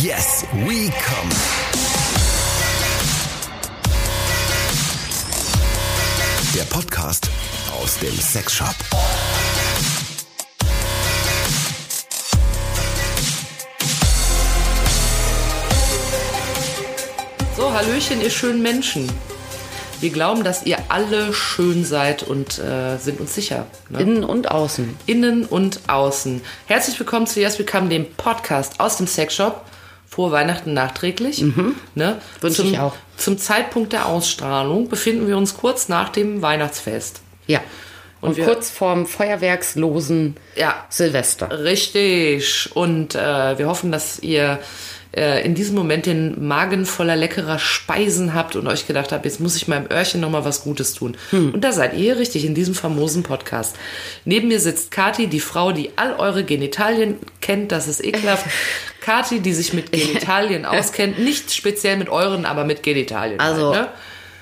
Yes, we come. Der Podcast aus dem Sexshop. So, Hallöchen, ihr schönen Menschen. Wir glauben, dass ihr alle schön seid und äh, sind uns sicher. Ne? Innen und außen. Innen und außen. Herzlich willkommen zu Yes Become, dem Podcast aus dem Sexshop. Frohe Weihnachten nachträglich. Ne? Wünsche zum, ich auch. Zum Zeitpunkt der Ausstrahlung befinden wir uns kurz nach dem Weihnachtsfest. Ja. Und, wir- kurz vorm feuerwerkslosen Ja, Silvester. Richtig. Und äh, wir hoffen, dass ihr äh, in diesem Moment den Magen voller leckerer Speisen habt und euch gedacht habt, jetzt muss ich meinem Öhrchen noch mal was Gutes tun. Und da seid ihr richtig in diesem famosen Podcast. Neben mir sitzt Kati, die Frau, die all eure Genitalien kennt. Das ist ekelhaft. Kati, die sich mit Genitalien auskennt. Nicht speziell mit euren, aber mit Genitalien. Also- halt,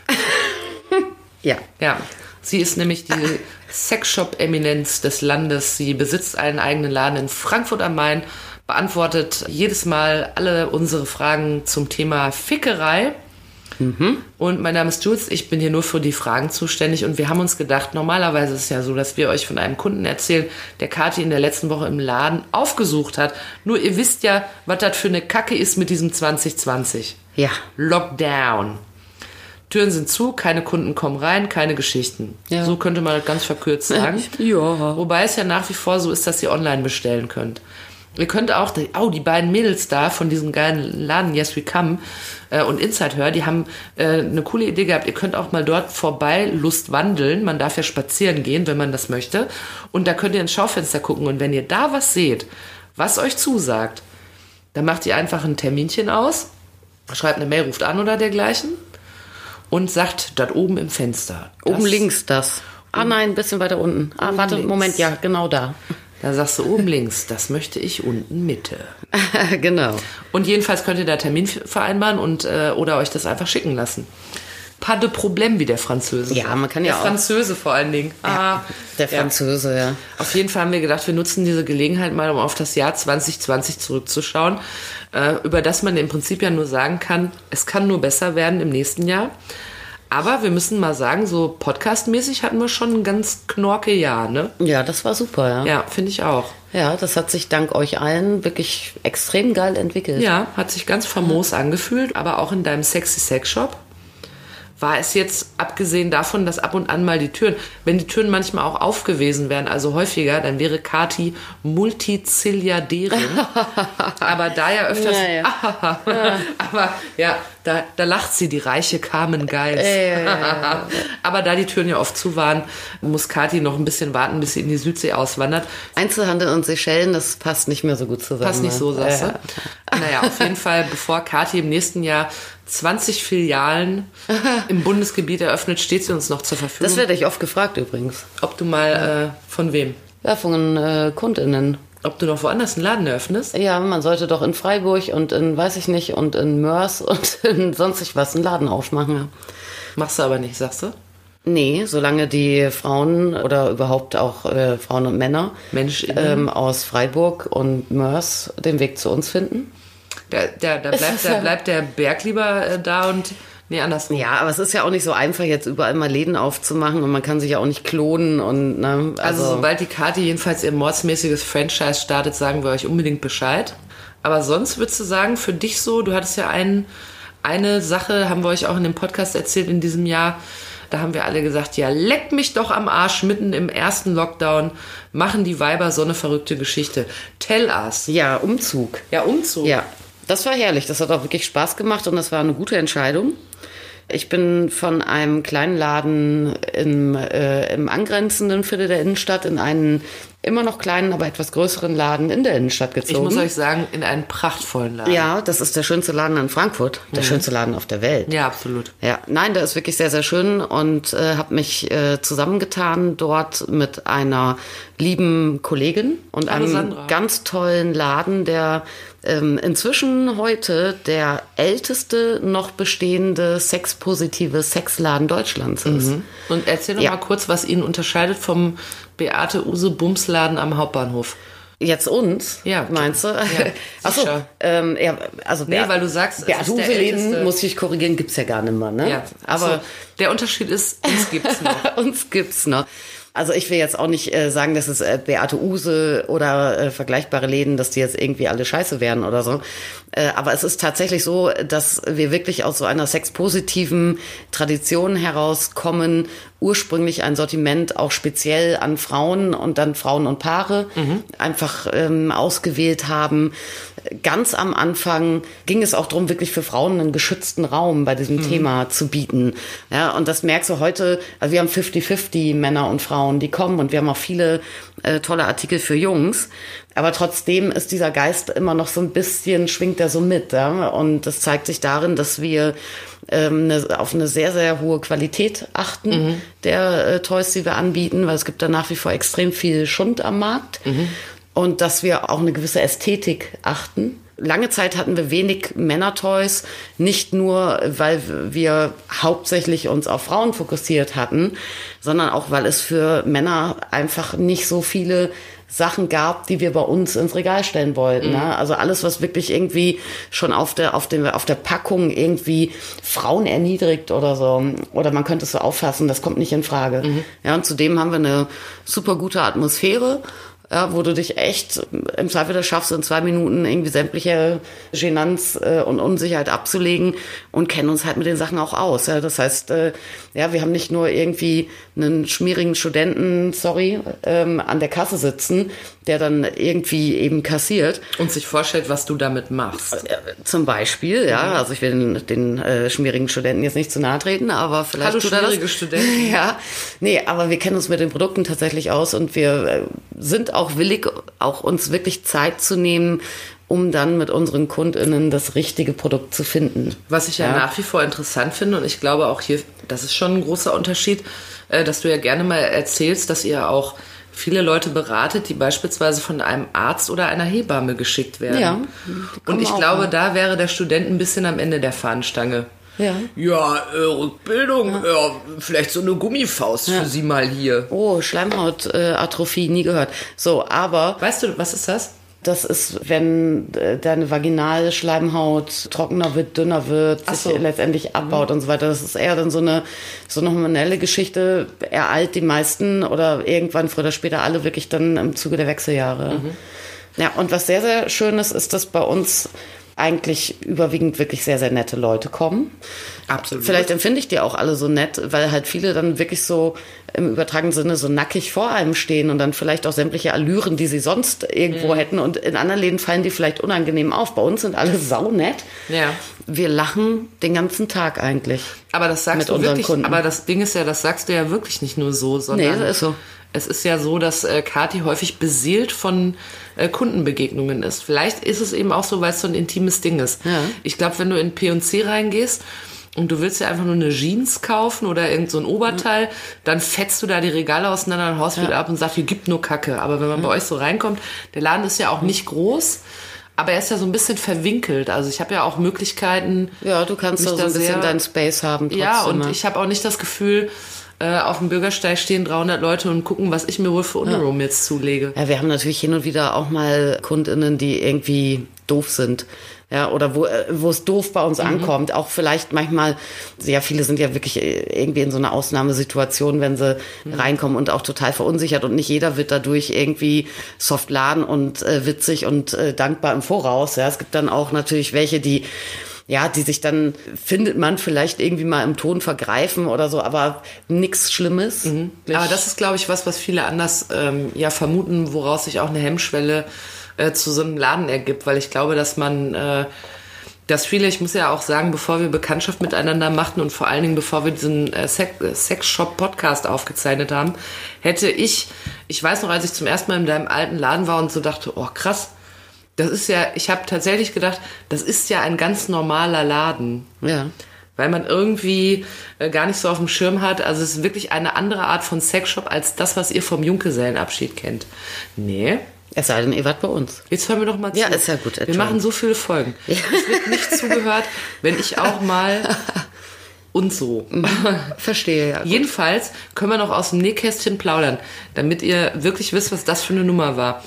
ne? Ja. Ja, sie ist nämlich die Sexshop-Eminenz des Landes. Sie besitzt einen eigenen Laden in Frankfurt am Main, beantwortet jedes Mal alle unsere Fragen zum Thema Fickerei. Und mein Name ist Jules, ich bin hier nur für die Fragen zuständig und wir haben uns gedacht, normalerweise ist es ja so, dass wir euch von einem Kunden erzählen, der Kati in der letzten Woche im Laden aufgesucht hat. Nur ihr wisst ja, was das für eine Kacke ist mit diesem 2020. Ja. Lockdown. Türen sind zu, keine Kunden kommen rein, keine Geschichten. Ja. So könnte man das ganz verkürzt sagen. Ja. Wobei es ja nach wie vor so ist, dass ihr online bestellen könnt. Ihr könnt auch, die- oh, die beiden Mädels da von diesem geilen Laden Yes We Come äh, und Inside Her, die haben äh, eine coole Idee gehabt. Ihr könnt auch mal dort vorbei Lust wandeln. Man darf ja spazieren gehen, wenn man das möchte. Und da könnt ihr ins Schaufenster gucken. Und wenn ihr da was seht, was euch zusagt, dann macht ihr einfach ein Terminchen aus, schreibt eine Mail, ruft an oder dergleichen und sagt dort oben im Fenster. Oben links das. Ah nein, ein bisschen weiter unten. Ah, warte, links. Moment, ja, genau da. Da sagst du oben links, das möchte ich unten Mitte. genau. Und jedenfalls könnt ihr da Termin vereinbaren und äh, oder euch das einfach schicken lassen. Pas de problème, wie der Französe. Ja, man kann ja der auch- Französe vor allen Dingen. Ah, Der ja. Französe, ja. Auf jeden Fall haben wir gedacht, wir nutzen diese Gelegenheit mal, um auf das Jahr 2020 zurückzuschauen, äh, über das man im Prinzip ja nur sagen kann, es kann nur besser werden im nächsten Jahr. Aber wir müssen mal sagen, so podcastmäßig hatten wir schon ein ganz knorke Jahr, ne? Ja, das war super, ja. Ja, finde ich auch. Ja, das hat sich dank euch allen wirklich extrem geil entwickelt. Ja, hat sich ganz famos angefühlt, aber auch in deinem Sexy Sex Shop war es jetzt, abgesehen davon, dass ab und an mal die Türen, wenn die Türen manchmal auch auf gewesen wären, also häufiger, dann wäre Kati Multizilliarderin. aber da ja öfters, Ja, aber ja, da, da lacht sie, die reiche Carmen Geist. aber da die Türen ja oft zu waren, muss Kati noch ein bisschen warten, bis sie in die Südsee auswandert. Einzelhandel und Seychellen, das passt nicht mehr so gut zusammen. Passt nicht so, ne? sagst du? Ja. Naja, auf jeden Fall, bevor Kathi im nächsten Jahr 20 Filialen im Bundesgebiet eröffnet, steht sie uns noch zur Verfügung. Das werde ich oft gefragt übrigens. ob du mal äh, von wem? Ja, von äh, KundInnen. Ob du noch woanders einen Laden eröffnest? Ja, man sollte doch in Freiburg und in, weiß ich nicht, und in Mörs und in sonstig was einen Laden aufmachen. Machst du aber nicht, sagst du? Nee, solange die Frauen oder überhaupt auch äh, Frauen und Männer MenschInnen? ähm, aus Freiburg und Mörs den Weg zu uns finden. Da, da, da, bleibt, da bleibt der Berg lieber äh, da und. Nee, andersrum. Ja, aber es ist ja auch nicht so einfach, jetzt überall mal Läden aufzumachen und man kann sich ja auch nicht klonen und ne, Also, sobald die Kati jedenfalls ihr mordsmäßiges Franchise startet, sagen wir euch unbedingt Bescheid. Aber sonst würdest du sagen, für dich so, du hattest ja einen, eine Sache, haben wir euch auch in dem Podcast erzählt in diesem Jahr. Da haben wir alle gesagt, ja, leck mich doch am Arsch mitten im ersten Lockdown, machen die Weiber so eine verrückte Geschichte. Tell us. ja, Umzug. Ja, Umzug. Ja, das war herrlich. Das hat auch wirklich Spaß gemacht und das war eine gute Entscheidung. Ich bin von einem kleinen Laden im, äh, im angrenzenden Viertel der Innenstadt in einen immer noch kleinen, aber etwas größeren Laden in der Innenstadt Ich gezogen. muss euch sagen, in einen prachtvollen Laden. ja, das ist der schönste Laden in Frankfurt, der schönste Laden auf der Welt. Ja, absolut. Ja, nein, der ist wirklich sehr, sehr schön und äh, habe mich äh, zusammengetan dort mit einer lieben Kollegin und Hallo, einem Sandra. ganz tollen Laden, der inzwischen heute der älteste noch bestehende sexpositive Sexladen Deutschlands ist. Und erzähl doch Ja. mal kurz, was ihn unterscheidet vom Beate Use Bumsladen am Hauptbahnhof. Jetzt uns? Ja. Meinst du? Ja, Achso, ähm, ja, also Nee, weil du sagst, es Beat der Uwe-Läden, älteste- muss ich korrigieren, gibt's ja gar nicht mehr, ne? Ja, aber aber der Unterschied ist, uns gibt's noch. uns gibt's noch. Also ich will jetzt auch nicht äh, sagen, dass es äh, Beate Use oder äh, vergleichbare Läden, dass die jetzt irgendwie alle scheiße wären oder so. Äh, aber es ist tatsächlich so, dass wir wirklich aus so einer sexpositiven Tradition herauskommen, ursprünglich ein Sortiment auch speziell an Frauen und dann Frauen und Paare einfach ähm, ausgewählt haben. Ganz am Anfang ging es auch darum, wirklich für Frauen einen geschützten Raum bei diesem Thema zu bieten. Ja, und das merkst du heute, also wir haben 50-50 Männer und Frauen, die kommen und wir haben auch viele äh, tolle Artikel für Jungs. Aber trotzdem ist dieser Geist immer noch so ein bisschen, schwingt er so mit. Ja? Und das zeigt sich darin, dass wir ähm, auf eine sehr, sehr hohe Qualität achten der äh, Toys, die wir anbieten, weil es gibt da nach wie vor extrem viel Schund am Markt. Und dass wir auch eine gewisse Ästhetik achten. Lange Zeit hatten wir wenig Männertoys, nicht nur, weil wir hauptsächlich uns auf Frauen fokussiert hatten, sondern auch, weil es für Männer einfach nicht so viele Sachen gab, die wir bei uns ins Regal stellen wollten. Ne? Also alles, was wirklich irgendwie schon auf der, auf, dem, auf der Packung irgendwie Frauen erniedrigt oder so. Oder man könnte es so auffassen, das kommt nicht in Frage. Ja, und zudem haben wir eine super gute Atmosphäre. Ja, wo du dich echt im Zweifel das schaffst, in zwei Minuten irgendwie sämtliche Genanz äh, und Unsicherheit abzulegen und kennen uns halt mit den Sachen auch aus. Ja. Das heißt, äh, ja, wir haben nicht nur irgendwie einen schmierigen Studenten, sorry, ähm, an der Kasse sitzen, der dann irgendwie eben kassiert. Und sich vorstellt, was du damit machst. Äh, Zum Beispiel, ja, also ich will den, den äh, schmierigen Studenten jetzt nicht zu nahe treten, aber vielleicht Hallo, er das. schmierige Studenten. Ja, nee, aber wir kennen uns mit den Produkten tatsächlich aus und wir äh, sind auch willig, auch uns wirklich Zeit zu nehmen, um dann mit unseren KundInnen das richtige Produkt zu finden. Was ich ja, Ja. nach wie vor interessant finde und ich glaube auch hier, das ist schon ein großer Unterschied, äh, dass du ja gerne mal erzählst, dass ihr auch viele Leute beratet, die beispielsweise von einem Arzt oder einer Hebamme geschickt werden. Ja, Und ich glaube, ne? da wäre der Student ein bisschen am Ende der Fahnenstange. Ja. Ja, äh, Rückbildung, ja. vielleicht so eine Gummifaust für Sie mal hier. Oh, Schleimhautatrophie, äh, Atrophie, nie gehört. So, aber Weißt du, was ist das? Das ist, wenn äh, deine Vaginalschleimhaut trockener wird, dünner wird, Ach sich so. letztendlich abbaut und so weiter. Das ist eher dann so eine, so eine hormonelle Geschichte. Ereilt die meisten oder irgendwann früher oder später alle wirklich dann im Zuge der Wechseljahre. Ja, und was sehr, sehr schön ist, ist, dass bei uns eigentlich überwiegend wirklich sehr, sehr nette Leute kommen. Absolut. Vielleicht empfinde ich die auch alle so nett, weil halt viele dann wirklich so im übertragenen Sinne so nackig vor einem stehen und dann vielleicht auch sämtliche Allüren, die sie sonst irgendwo hätten. Und in anderen Läden fallen die vielleicht unangenehm auf. Bei uns sind alle saunett. Ja. Wir lachen den ganzen Tag eigentlich. Aber das sagst mit du unseren wirklich, Kunden. aber das Ding ist ja, das sagst du ja wirklich nicht nur so, sondern Nee, ist so. es ist ja so, dass äh, Kati häufig beseelt von äh, Kundenbegegnungen ist. Vielleicht ist es eben auch so, weil es so ein intimes Ding ist. Ja. Ich glaube, wenn du in P&C reingehst und du willst ja einfach nur eine Jeans kaufen oder irgend so ein Oberteil, dann fetzt du da die Regale auseinander und haust wieder ab und sagst, hier gibt nur Kacke. Aber wenn man bei euch so reinkommt, der Laden ist ja auch nicht groß, aber er ist ja so ein bisschen verwinkelt. Also ich habe ja auch Möglichkeiten, Ja, du kannst da so ein bisschen deinen Space haben. Trotzdem, ja, und ne? ich habe auch nicht das Gefühl, äh, auf dem Bürgersteig stehen 300 Leute und gucken, was ich mir wohl für Unterroom jetzt zulege. Ja, wir haben natürlich hin und wieder auch mal KundInnen, die irgendwie doof sind. Ja, oder wo, äh, wo es doof bei uns Mhm. ankommt. Auch vielleicht manchmal, sehr viele sind ja wirklich äh, irgendwie in so einer Ausnahmesituation, wenn sie Mhm. reinkommen und auch total verunsichert und nicht jeder wird dadurch irgendwie soft laden und äh, witzig und äh, dankbar im Voraus. Ja, es gibt dann auch natürlich welche, die ja, die sich dann findet man vielleicht irgendwie mal im Ton vergreifen oder so, aber nichts Schlimmes. Mhm. Aber das ist, glaube ich, was, was viele anders ähm, ja vermuten, woraus sich auch eine Hemmschwelle äh, zu so einem Laden ergibt, weil ich glaube, dass man, äh, dass viele, ich muss ja auch sagen, bevor wir Bekanntschaft miteinander machten und vor allen Dingen bevor wir diesen äh, Sex, äh, Sex-Shop-Podcast aufgezeichnet haben, hätte ich, ich weiß noch, als ich zum ersten Mal in deinem alten Laden war und so dachte, oh krass, das ist ja, ich habe tatsächlich gedacht, das ist ja ein ganz normaler Laden Ja. weil man irgendwie äh, gar nicht so auf dem Schirm hat. Also es ist wirklich eine andere Art von Sexshop als das, was ihr vom Junggesellenabschied kennt. Nee. Es sei denn, ihr wart bei uns. Jetzt hören wir doch mal zu. Ja, ist ja gut, Wir machen so viele Folgen. Es wird nicht zugehört, wenn ich auch mal und so. Verstehe, ja. Jedenfalls können wir noch aus dem Nähkästchen plaudern, damit ihr wirklich wisst, was das für eine Nummer war.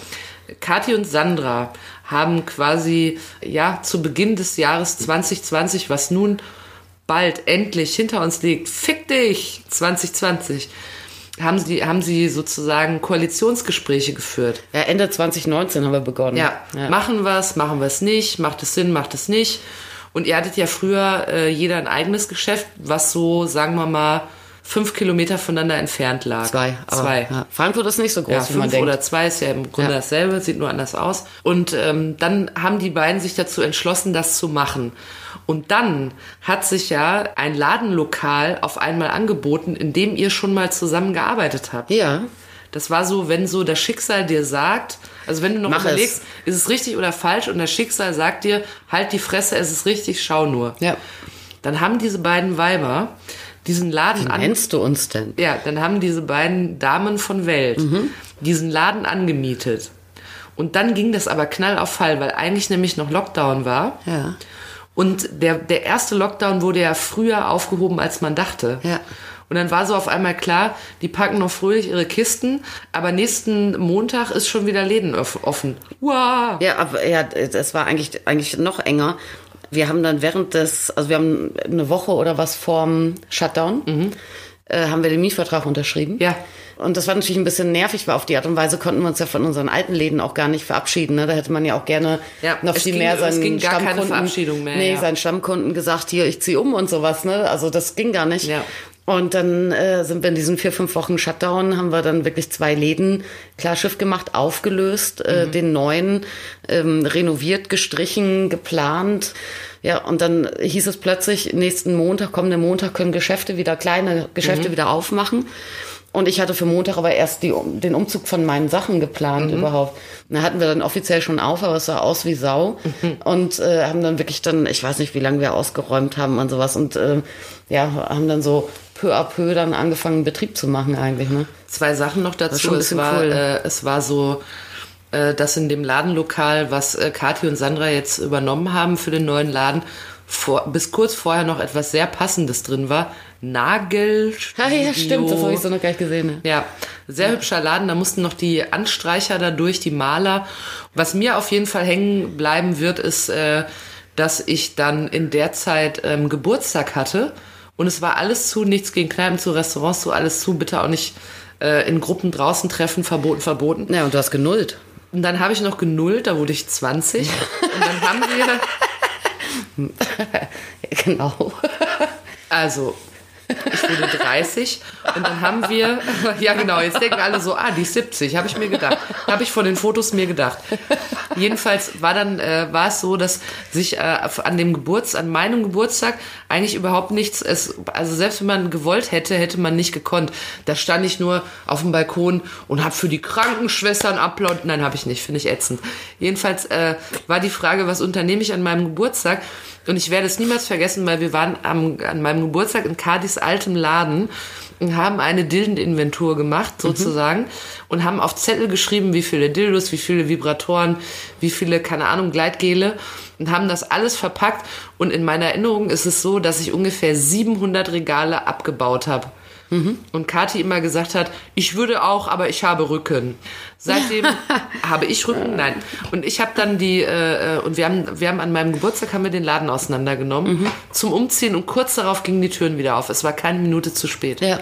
Kathi und Sandra haben quasi ja zu Beginn des Jahres 2020, was nun bald endlich hinter uns liegt, fick dich 2020, haben sie, haben sie sozusagen Koalitionsgespräche geführt. Ja, Ende 2019 haben wir begonnen. Ja, machen wir es, machen wir es nicht, macht es Sinn, macht es nicht. Und ihr hattet ja früher äh, jeder ein eigenes Geschäft, was so, sagen wir mal, fünf Kilometer voneinander entfernt lag. Zwei. aber, Zwei. Ja. Frankfurt ist nicht so groß, Ja, wie man fünf denkt. oder zwei ist ja im Grunde Ja. dasselbe, sieht nur anders aus. Und ähm, dann haben die beiden sich dazu entschlossen, das zu machen. Und dann hat sich ja ein Ladenlokal auf einmal angeboten, in dem ihr schon mal zusammengearbeitet habt. ja. Das war so, wenn so das Schicksal dir sagt, also wenn du noch Mach überlegst, ist es richtig oder falsch und das Schicksal sagt dir, halt die Fresse, es ist richtig, schau nur. Ja. Dann haben diese beiden Weiber diesen Laden Wie an, nennst du uns denn? ja, dann haben diese beiden Damen von Welt diesen Laden angemietet. Und dann ging das aber knall auf Fall, weil eigentlich nämlich noch Lockdown war. Ja. Und der, der erste Lockdown wurde ja früher aufgehoben, als man dachte. Ja. Und dann war so auf einmal klar, die packen noch fröhlich ihre Kisten, aber nächsten Montag ist schon wieder Läden off- offen. Wow. Ja, aber ja, das war eigentlich, eigentlich noch enger. Wir haben dann während des, also wir haben eine Woche oder was vorm Shutdown, äh, haben wir den Mietvertrag unterschrieben. Mhm. Ja. Und das war natürlich ein bisschen nervig, weil auf die Art und Weise konnten wir uns ja von unseren alten Läden auch gar nicht verabschieden. Ne? Da hätte man ja auch gerne Ja, noch es viel ging- mehr es seinen ging gar keine Stammkunden, Verabschiedung mehr, nee, ja. seinen Stammkunden gesagt, hier, ich ziehe um und sowas. Ne? Also das ging gar nicht. Ja. Und dann äh, sind wir in diesen vier, fünf Wochen Shutdown, haben wir dann wirklich zwei Läden klar Schiff gemacht, aufgelöst, äh, den neuen ähm, renoviert, gestrichen, geplant. Ja, und dann hieß es plötzlich, nächsten Montag, kommenden Montag können Geschäfte wieder, kleine Geschäfte wieder aufmachen. Und ich hatte für Montag aber erst die, den Umzug von meinen Sachen geplant überhaupt. Da hatten wir dann offiziell schon auf, aber es sah aus wie Sau. Und äh, haben dann wirklich dann, ich weiß nicht, wie lange wir ausgeräumt haben und sowas. Und äh, ja, haben dann so peu à peu dann angefangen, Betrieb zu machen eigentlich. Ne? Zwei Sachen noch dazu. Es war, cool. äh, es war so, äh, dass in dem Ladenlokal, was äh, Kathi und Sandra jetzt übernommen haben für den neuen Laden, vor, bis kurz vorher noch etwas sehr Passendes drin war. Nagel. Ja, ja, stimmt, das habe ich so noch gar nicht gesehen. Ne? Ja, sehr hübscher Laden. Da mussten noch die Anstreicher dadurch, die Maler. Was mir auf jeden Fall hängen bleiben wird, ist, äh, dass ich dann in der Zeit ähm, Geburtstag hatte. Und es war alles zu, nichts gegen Kneipen, zu Restaurants, zu alles zu. Bitte auch nicht äh, in Gruppen draußen treffen, verboten, verboten. Ja, und du hast genullt. Und dann habe ich noch genullt, da wurde ich 20. Und dann haben wir, genau. Also, ich wurde 30 und dann haben wir, ja genau, jetzt denken alle so, ah, die ist 70, habe ich mir gedacht. Habe ich von den Fotos mir gedacht. Jedenfalls war dann, äh, war es so, dass sich äh, an dem Geburts, an meinem Geburtstag eigentlich überhaupt nichts, es, also selbst wenn man gewollt hätte, hätte man nicht gekonnt. Da stand ich nur auf dem Balkon und habe für die Krankenschwestern applaudiert. Nein, habe ich nicht, finde ich ätzend. Jedenfalls äh, war die Frage, was unternehme ich an meinem Geburtstag? Und ich werde es niemals vergessen, weil wir waren am, an meinem Geburtstag in Cardis altem Laden und haben eine Dildeninventur gemacht, sozusagen, und haben auf Zettel geschrieben, wie viele Dildos, wie viele Vibratoren, wie viele, keine Ahnung, Gleitgele und haben das alles verpackt. Und in meiner Erinnerung ist es so, dass ich ungefähr 700 Regale abgebaut habe. Und Kathi immer gesagt hat, ich würde auch, aber ich habe Rücken. Seitdem habe ich Rücken, nein. Und ich habe dann die, äh, äh, und wir haben, wir haben an meinem Geburtstag haben wir den Laden auseinandergenommen zum Umziehen und kurz darauf gingen die Türen wieder auf. Es war keine Minute zu spät. Ja,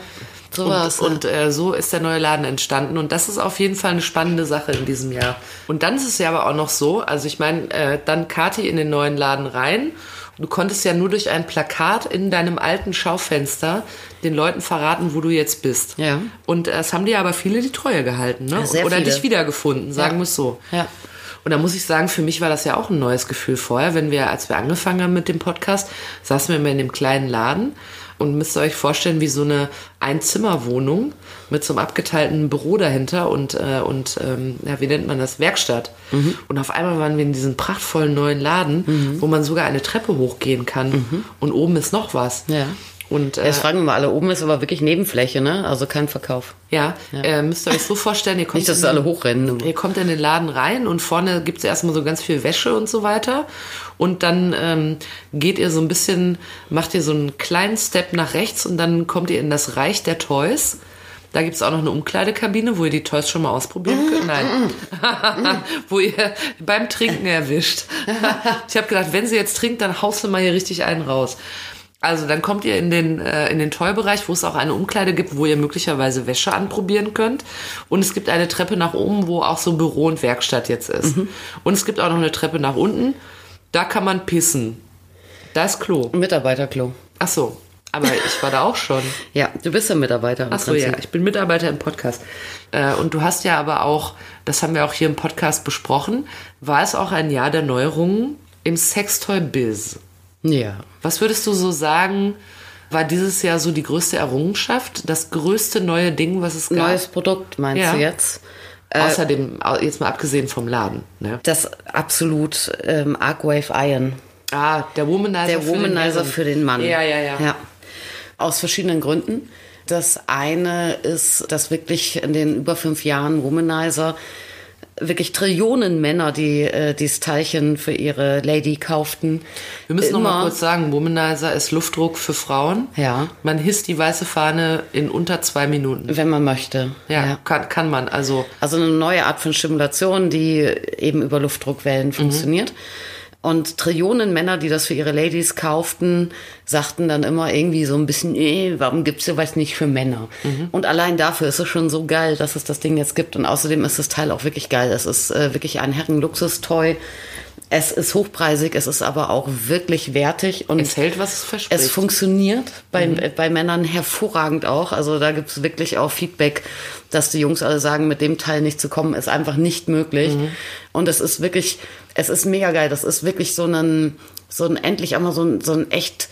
so Und, war's. und äh, so ist der neue Laden entstanden. Und das ist auf jeden Fall eine spannende Sache in diesem Jahr. Und dann ist es ja aber auch noch so, also ich meine, äh, dann Kati in den neuen Laden rein. Du konntest ja nur durch ein Plakat in deinem alten Schaufenster den Leuten verraten, wo du jetzt bist. Ja. Und äh, es haben dir aber viele die Treue gehalten, ne? Ja, Oder viele. dich wiedergefunden, sagen Ja. wir es so. Ja. Und da muss ich sagen, für mich war das ja auch ein neues Gefühl vorher, wenn wir, als wir angefangen haben mit dem Podcast, saßen wir immer in dem kleinen Laden und müsst ihr euch vorstellen, wie so eine Einzimmerwohnung mit so einem abgeteilten Büro dahinter und, äh, und ähm, ja, wie nennt man das? Werkstatt. Und auf einmal waren wir in diesem prachtvollen neuen Laden, wo man sogar eine Treppe hochgehen kann. Und oben ist noch was. Ja. Und äh, Jetzt fragen wir mal alle, oben ist aber wirklich Nebenfläche, ne? Also kein Verkauf. ja, Äh, müsst ihr euch so vorstellen, ihr kommt Nicht, dass in alle den- hochrennen. Ihr kommt in den Laden rein und vorne gibt's erstmal so ganz viel Wäsche und so weiter. Und dann ähm, geht ihr so ein bisschen, macht ihr so einen kleinen Step nach rechts und dann kommt ihr in das Reich der Toys. Da gibt's auch noch eine Umkleidekabine, wo ihr die Toys schon mal ausprobieren könnt. Nein. wo ihr beim Trinken erwischt. ich habe gedacht, wenn sie jetzt trinkt, dann haust du mal hier richtig einen raus. Also dann kommt ihr in den, äh, in den Toy-Bereich, wo es auch eine Umkleide gibt, wo ihr möglicherweise Wäsche anprobieren könnt. Und es gibt eine Treppe nach oben, wo auch so Büro und Werkstatt jetzt ist. Und es gibt auch noch eine Treppe nach unten. Da kann man pissen. Da ist Klo. Mitarbeiterklo. Ach so. Aber ich war da auch schon. Ja, du bist ja Mitarbeiter. Ach so, ja. Ich bin Mitarbeiter im Podcast. Äh, Und du hast ja aber auch, das haben wir auch hier im Podcast besprochen, war es auch ein Jahr der Neuerungen im Sextoy-Biz. Ja. Was würdest du so sagen, war dieses Jahr so die größte Errungenschaft, das größte neue Ding, was es gab? Neues Produkt meinst Ja. du jetzt? Außerdem, au- jetzt mal abgesehen vom Laden. Ne? Das absolut ähm, Arcwave Iron. Ah, der Womanizer. Der für den Womanizer Herren. für den Mann. Ja, ja, ja. ja. Aus verschiedenen Gründen. Das eine ist, dass wirklich in den über fünf Jahren Womanizer wirklich Trillionen Männer, die äh, dieses Teilchen für ihre Lady kauften. Wir müssen noch mal immer- kurz sagen, Womanizer ist Luftdruck für Frauen. Ja. Man hisst die weiße Fahne in unter zwei Minuten. Wenn man möchte. Ja, Kann, kann man. Also Also eine neue Art von Stimulation, die eben über Luftdruckwellen funktioniert. Und Trillionen Männer, die das für ihre Ladies kauften, sagten dann immer irgendwie so ein bisschen, eh, warum gibt's sowas nicht für Männer? Und allein dafür ist es schon so geil, dass es das Ding jetzt gibt. Und außerdem ist das Teil auch wirklich geil. Es ist äh, wirklich ein Herrenluxustoy. Es ist hochpreisig, es ist aber auch wirklich wertig und es hält, was es verspricht. es funktioniert bei, bei Männern hervorragend auch. Also da gibt es wirklich auch Feedback, dass die Jungs alle sagen, mit dem Teil nicht zu kommen, ist einfach nicht möglich. Und es ist wirklich, es ist mega geil. Das ist wirklich so ein, so ein endlich einmal so ein, so ein echt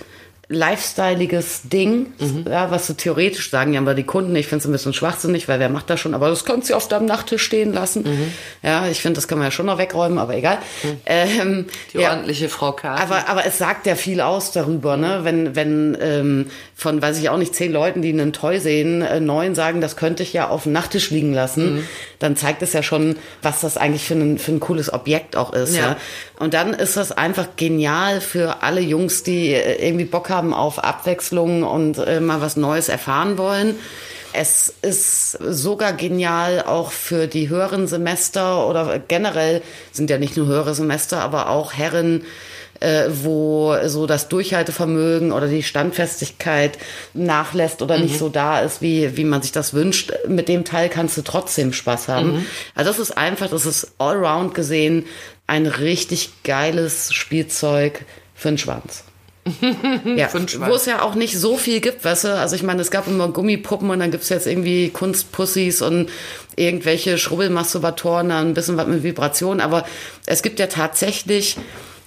lifestyleiges Ding, ja, was so theoretisch sagen ja aber die Kunden, ich finde es ein bisschen schwachsinnig, weil wer macht das schon, aber das kannst du auf deinem Nachttisch stehen lassen. Ja, ich finde, das kann man ja schon noch wegräumen, aber egal. Ähm, die ja. ordentliche Frau Kathi. Aber, aber es sagt ja viel aus darüber, ne? Wenn, wenn ähm, von, weiß ich auch nicht, zehn Leuten, die einen Toy sehen, äh, neun sagen, das könnte ich ja auf dem Nachttisch liegen lassen, dann zeigt es ja schon, was das eigentlich für ein, für ein cooles Objekt auch ist. Ja. Ja. Und dann ist das einfach genial für alle Jungs, die äh, irgendwie Bock haben auf Abwechslung und äh, mal was Neues erfahren wollen. Es ist sogar genial auch für die höheren Semester oder generell sind ja nicht nur höhere Semester, aber auch Herren, äh, wo so das Durchhaltevermögen oder die Standfestigkeit nachlässt oder nicht so da ist, wie, wie man sich das wünscht. Mit dem Teil kannst du trotzdem Spaß haben. Also das ist einfach, das ist allround gesehen ein richtig geiles Spielzeug für den Schwanz. Ja, wo es ja auch nicht so viel gibt, weißt du? Also ich meine, es gab immer Gummipuppen und dann gibt's jetzt irgendwie Kunstpussys und irgendwelche Schrubbelmasturbatoren, ein bisschen was mit Vibration, aber es gibt ja tatsächlich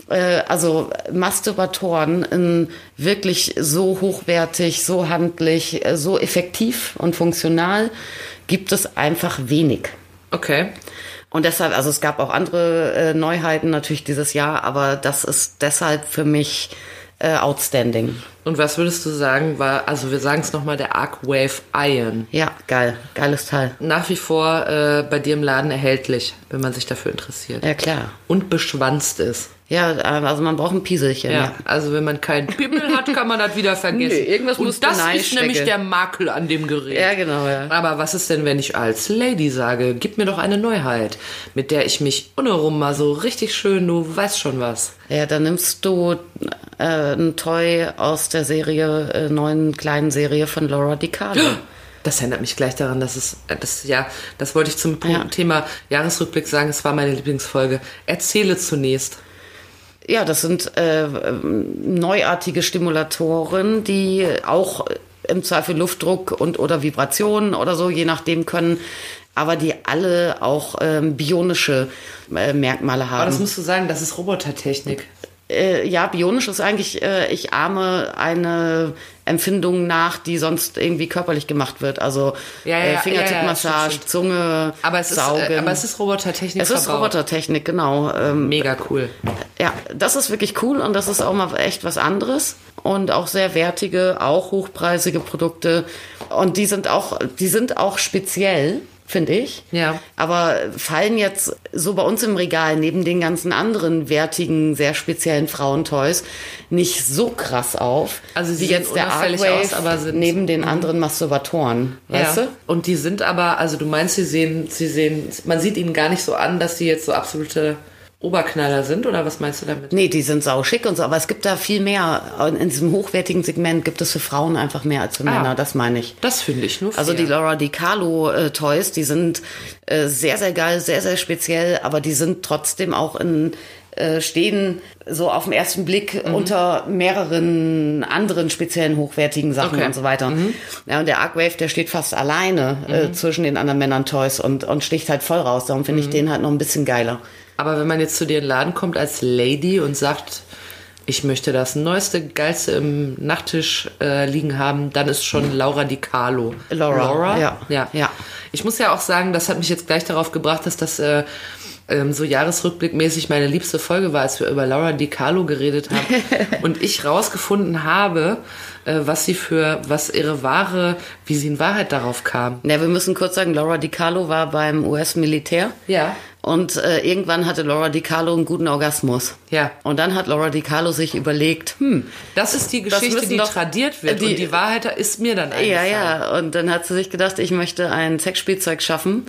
äh, also Masturbatoren in wirklich so hochwertig, so handlich, äh, so effektiv und funktional gibt es einfach wenig. okay. Und deshalb, also es gab auch andere äh, Neuheiten natürlich dieses Jahr, aber das ist deshalb für mich äh, outstanding. Und was würdest du sagen, war, also wir sagen es nochmal, der Arcwave Iron. Ja, geil, geiles Teil. Nach wie vor äh, bei dir im Laden erhältlich, wenn man sich dafür interessiert. Ja, klar. Und beschwanzt ist. Ja, äh, also man braucht ein Pieselchen. Ja, Ja. also wenn man keinen Pimmel hat, kann man das wieder vergessen. Nee, irgendwas Und musst du das ist reinstecken. nämlich der Makel an dem Gerät. Ja, genau, ja. Aber was ist denn, wenn ich als Lady sage, gib mir doch eine Neuheit, mit der ich mich unherum mal so richtig schön, du weißt schon was. Ja, dann nimmst du äh, ein Toy aus der Serie, äh, neuen kleinen Serie von Laura DiCarlo. Das erinnert mich gleich daran, dass es, äh, das, ja, das wollte ich zum Ja. Thema Jahresrückblick sagen, es war meine Lieblingsfolge. Erzähle zunächst. Ja, das sind äh, neuartige Stimulatoren, die auch im Zweifel Luftdruck und oder Vibrationen oder so, je nachdem können, aber die alle auch ähm, bionische äh, Merkmale Aber das haben. musst du sagen, das ist Robotertechnik. Äh, ja, bionisch ist eigentlich, äh, ich ahme eine Empfindung nach, die sonst irgendwie körperlich gemacht wird. Also Ja, ja, äh, Fingertippmassage, ja, Zunge, Aber es ist, Saugen. äh, aber es ist Robotertechnik es ist verbaut. Robotertechnik, genau. Ähm, Mega cool. ja, das ist wirklich cool und das ist auch mal echt was anderes und auch sehr wertige, auch hochpreisige Produkte und die sind auch, die sind auch speziell finde ich. Ja. Aber fallen jetzt so bei uns im Regal neben den ganzen anderen wertigen, sehr speziellen Frauentoys nicht so krass auf, Also sie wie jetzt der Arcwave aus, aber sind- neben den anderen Masturbatoren. Weißt ja. du? Und die sind aber, also du meinst, sie sehen, sie sehen, man sieht ihnen gar nicht so an, dass sie jetzt so absolute Oberknaller sind, oder was meinst du damit? Nee, die sind sau schick und so, aber es gibt da viel mehr. In diesem hochwertigen Segment gibt es für Frauen einfach mehr als für Ah. Männer, das meine ich. Das finde ich nur fair. Also die Laura DiCarlo äh, Toys, die sind äh, sehr, sehr geil, sehr, sehr speziell, aber die sind trotzdem auch in äh, stehen so auf den ersten Blick Mhm. unter mehreren anderen speziellen hochwertigen Sachen Okay. Mhm. und so weiter. Ja, und der Arcwave, der steht fast alleine äh, zwischen den anderen Männern Toys und, und sticht halt voll raus. Darum finde ich Mhm. den halt noch ein bisschen geiler. Aber wenn man jetzt zu dir in den Laden kommt als Lady und sagt, ich möchte das neueste, geilste im Nachttisch äh, liegen haben, dann ist schon Laura Di Carlo. Laura, ja. ja. Ja. Ich muss ja auch sagen, das hat mich jetzt gleich darauf gebracht, dass das äh, ähm, so jahresrückblickmäßig meine liebste Folge war, als wir über Laura Di Carlo geredet haben und ich rausgefunden habe, äh, was sie für, was ihre wahre, wie sie in Wahrheit darauf kam. Ja, wir müssen kurz sagen, Laura DiCarlo war beim US-Militär. Ja. Und äh, irgendwann hatte Laura DiCarlo einen guten Orgasmus. Ja. Und dann hat Laura DiCarlo sich überlegt, hm, Das ist die Geschichte, die doch- tradiert wird die- und die Wahrheit ist mir dann ja, eingefallen. ja. Und dann hat sie sich gedacht, ich möchte ein Sexspielzeug schaffen,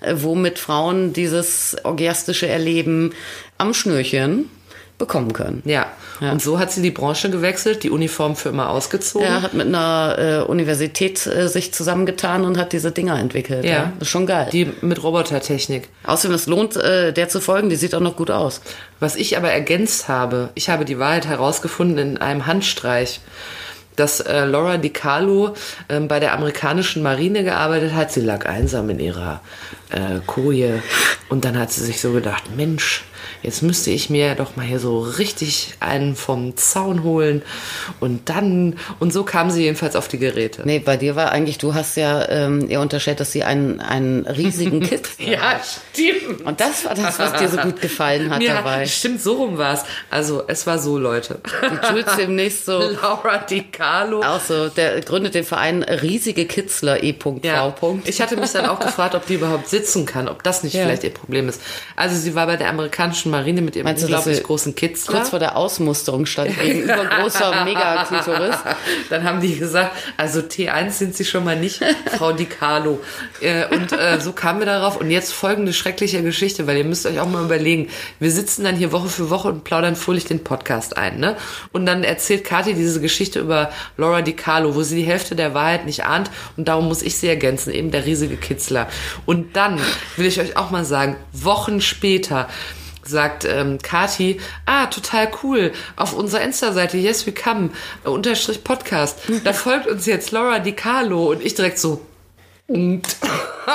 äh, womit Frauen dieses orgiastische Erleben am Schnürchen bekommen können. Ja. Ja. Und so hat sie die Branche gewechselt, die Uniform für immer ausgezogen. Er hat mit einer äh, Universität äh, sich zusammengetan und hat diese Dinger entwickelt. Ja. Ja. Das ist schon geil. Die mit Robotertechnik. Außerdem, es lohnt, äh, der zu folgen, die sieht auch noch gut aus. Was ich aber ergänzt habe, ich habe die Wahrheit herausgefunden in einem Handstreich, dass äh, Laura DiCarlo ähm, bei der amerikanischen Marine gearbeitet hat. Sie lag einsam in ihrer äh, Koje und dann hat sie sich so gedacht, Mensch, jetzt müsste ich mir doch mal hier so richtig einen vom Zaun holen und dann und so kam sie jedenfalls auf die Geräte. Nee, bei dir war eigentlich, du hast ja ähm, ihr unterstellt, dass sie einen, einen riesigen Kit Ja, stimmt. Und das war das, was dir so gut gefallen hat Ja, dabei. stimmt, so rum war's. Also, es war so, Leute. Die Jules demnächst so, Laura DiCarlo. auch so, der gründet den Verein Riesige Kitzler E.V. Ja, ich hatte mich dann auch gefragt, ob die überhaupt sitzen kann, ob das nicht Ja. vielleicht ihr Problem ist. Also sie war bei der amerikanischen Marine mit ihrem Meinst du, unglaublich sie großen Kitzler. Kurz vor der Ausmusterung stand gegenüber großer Megaklitoris. Dann haben die gesagt, also T1 sind sie schon mal nicht, Frau Di Carlo. Äh, und äh, so kamen wir darauf. Und jetzt folgende schreckliche Geschichte, weil ihr müsst euch auch mal überlegen, wir sitzen dann hier Woche für Woche und plaudern fröhlich den Podcast ein. Ne? Und dann erzählt Kathi diese Geschichte über Laura Di Carlo, wo sie die Hälfte der Wahrheit nicht ahnt. Und darum muss ich sie ergänzen, eben der riesige Kitzler. Und dann will ich euch auch mal sagen, Wochen später sagt ähm, Kati, ah, total cool, auf unserer Insta-Seite Yes We Come, äh, unterstrich Podcast, da folgt uns jetzt Laura Di Carlo und ich direkt so, und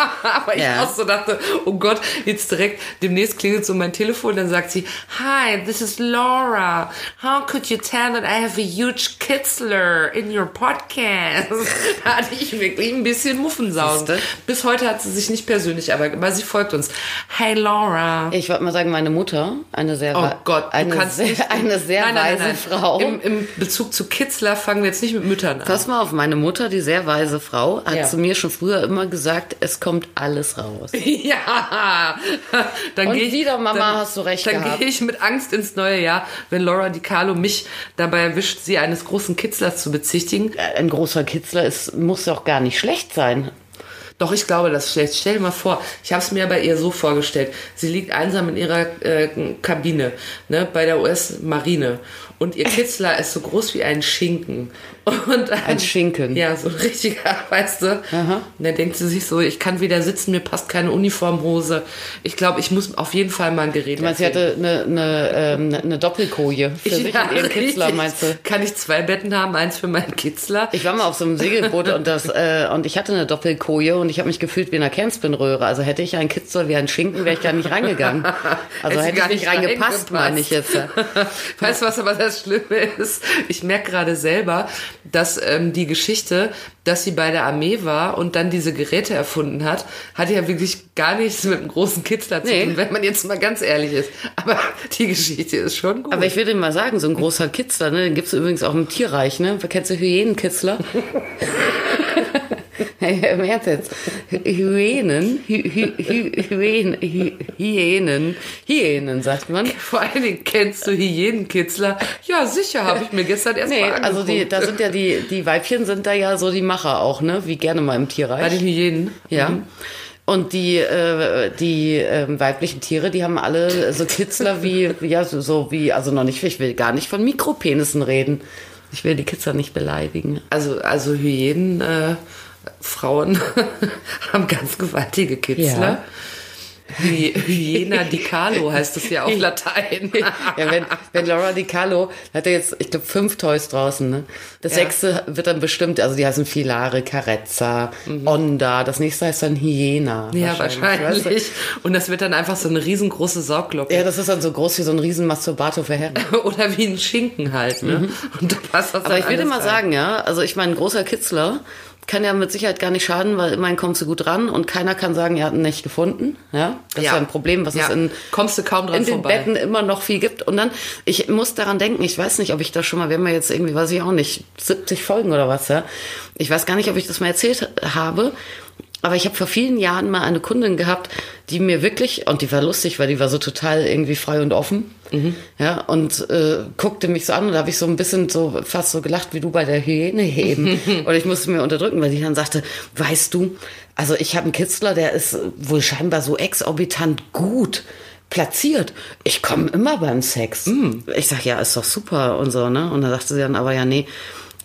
aber ich Ja. auch so dachte, oh Gott, jetzt direkt, demnächst klingelt so mein Telefon, dann sagt sie, Hi, this is Laura. How could you tell that I have a huge Kitzler in your podcast? da hatte ich wirklich ein bisschen Muffensausen. Bis heute hat sie sich nicht persönlich, aber, aber sie folgt uns. Hey Laura. Ich wollte mal sagen, meine Mutter, eine sehr, Oh Gott, du eine kannst sehr, nicht. eine sehr Nein, nein, weise nein. Frau. Im, Im Bezug zu Kitzler fangen wir jetzt nicht mit Müttern an. Pass mal auf, meine Mutter, die sehr weise Frau, hat Ja. zu mir schon früher immer gesagt, es kommt alles raus. Ja, dann Und gehe ich wieder, Mama, dann, hast du recht Dann gehe ich mit Angst ins neue Jahr, wenn Laura Di Carlo mich dabei erwischt, sie eines großen Kitzlers zu bezichtigen. Ein großer Kitzler ist, muss doch gar nicht schlecht sein. Doch, ich glaube, das ist schlecht. Stell dir mal vor, ich habe es mir bei ihr so vorgestellt. Sie liegt einsam in ihrer äh, Kabine ne, bei der US-Marine und ihr Kitzler ist so groß wie ein Schinken. Und Ein Schinken. Ja, so ein richtiger, weißt du. Und dann denkt sie sich so, ich kann wieder sitzen, mir passt keine Uniformhose. Ich glaube, ich muss auf jeden Fall mal ein Gerät meinst, sie hatte eine, eine, ähm, eine- eine Doppelkoje für sich Ja, und ihren Kitzler, meinst du? Kann ich zwei Betten haben, eins für meinen Kitzler? Ich war mal auf so einem Segelboot und das äh, und ich hatte eine Doppelkoje und ich habe mich gefühlt wie in einer Kernspinröhre. Also hätte ich einen Kitzler wie einen Schinken, wäre ich da nicht reingegangen. Also Hätte hätte gar ich nicht nicht reingepasst, reingepasst. meine ich jetzt. Weißt du, was aber das Schlimme ist? Ich merke gerade selber, dass ähm, die Geschichte, dass sie bei der Armee war und dann diese Geräte erfunden hat, hat ja wirklich gar nichts mit einem großen Kitzler zu Nee. tun, wenn man jetzt mal ganz ehrlich ist. Aber die Geschichte ist schon gut. Aber ich dir mal sagen, so ein großer Kitzler, ne, den gibt's übrigens auch im Tierreich, ne? Kennst du Hyänenkitzler? Im Ernst jetzt. Hyänen, Hy, Hy, Hy, Hyänen, Hy, Hyänen, Hyänen, sagt man. Vor allen Dingen kennst du Hyänenkitzler. Ja, sicher, habe ich mir gestern erst Nee, mal also die, angeguckt. da sind ja die, die Weibchen sind da ja so die Macher auch, ne? Wie gerne mal im Tierreich. Bei den Hyänen. Ja. Und die, äh, die ähm, weiblichen Tiere, die haben alle so Kitzler wie, ja, so, so wie, also noch nicht, ich will gar nicht von Mikropenissen reden. Ich will die Kitzler nicht beleidigen. Also, also Hyänen, äh, Frauen haben ganz gewaltige Kitzler. Hy Hyena di Carlo heißt es ja auf Latein. Ja, wenn, wenn Laura Di Carlo hat er jetzt, ich glaube, fünf Toys draußen, ne? Das Ja. sechste wird dann bestimmt, also die heißen Filare, Carezza, Onda, das nächste heißt dann Hyena. ja, weißt du? wahrscheinlich. Und das wird dann einfach so eine riesengroße Saugglocke. Ja, das ist dann so groß wie so ein riesen Masturbator für Herren. Oder wie ein Schinken halt, ne? Und da passt das Mhm. Aber ich würde mal rein. sagen, ja, also ich meine, ein großer Kitzler kann ja mit Sicherheit gar nicht schaden, weil immerhin kommst du gut ran und keiner kann sagen, er hat ihn nicht gefunden. Ja, das Ja. ist ja ein Problem, was Ja. es in, Kommst du kaum dran in den vorbei. Betten immer noch viel gibt. Und dann, ich muss daran denken, ich weiß nicht, ob ich das schon mal, wir haben ja jetzt irgendwie, weiß ich auch nicht, 70 Folgen oder was, ja. Ich weiß gar nicht, ob ich das mal erzählt habe. Aber ich habe vor vielen Jahren mal eine Kundin gehabt, die mir wirklich, und die war lustig, weil die war so total irgendwie frei und offen, ja, und äh, guckte mich so an und da habe ich so ein bisschen so fast so gelacht wie du bei der Hyäne heben. und ich musste mir unterdrücken, weil die dann sagte, weißt du, also ich habe einen Kitzler, der ist wohl scheinbar so exorbitant gut platziert. Ich komme immer beim Sex. Ich sag, ja, ist doch super und so, ne? Und da sagte sie dann aber, ja, nee,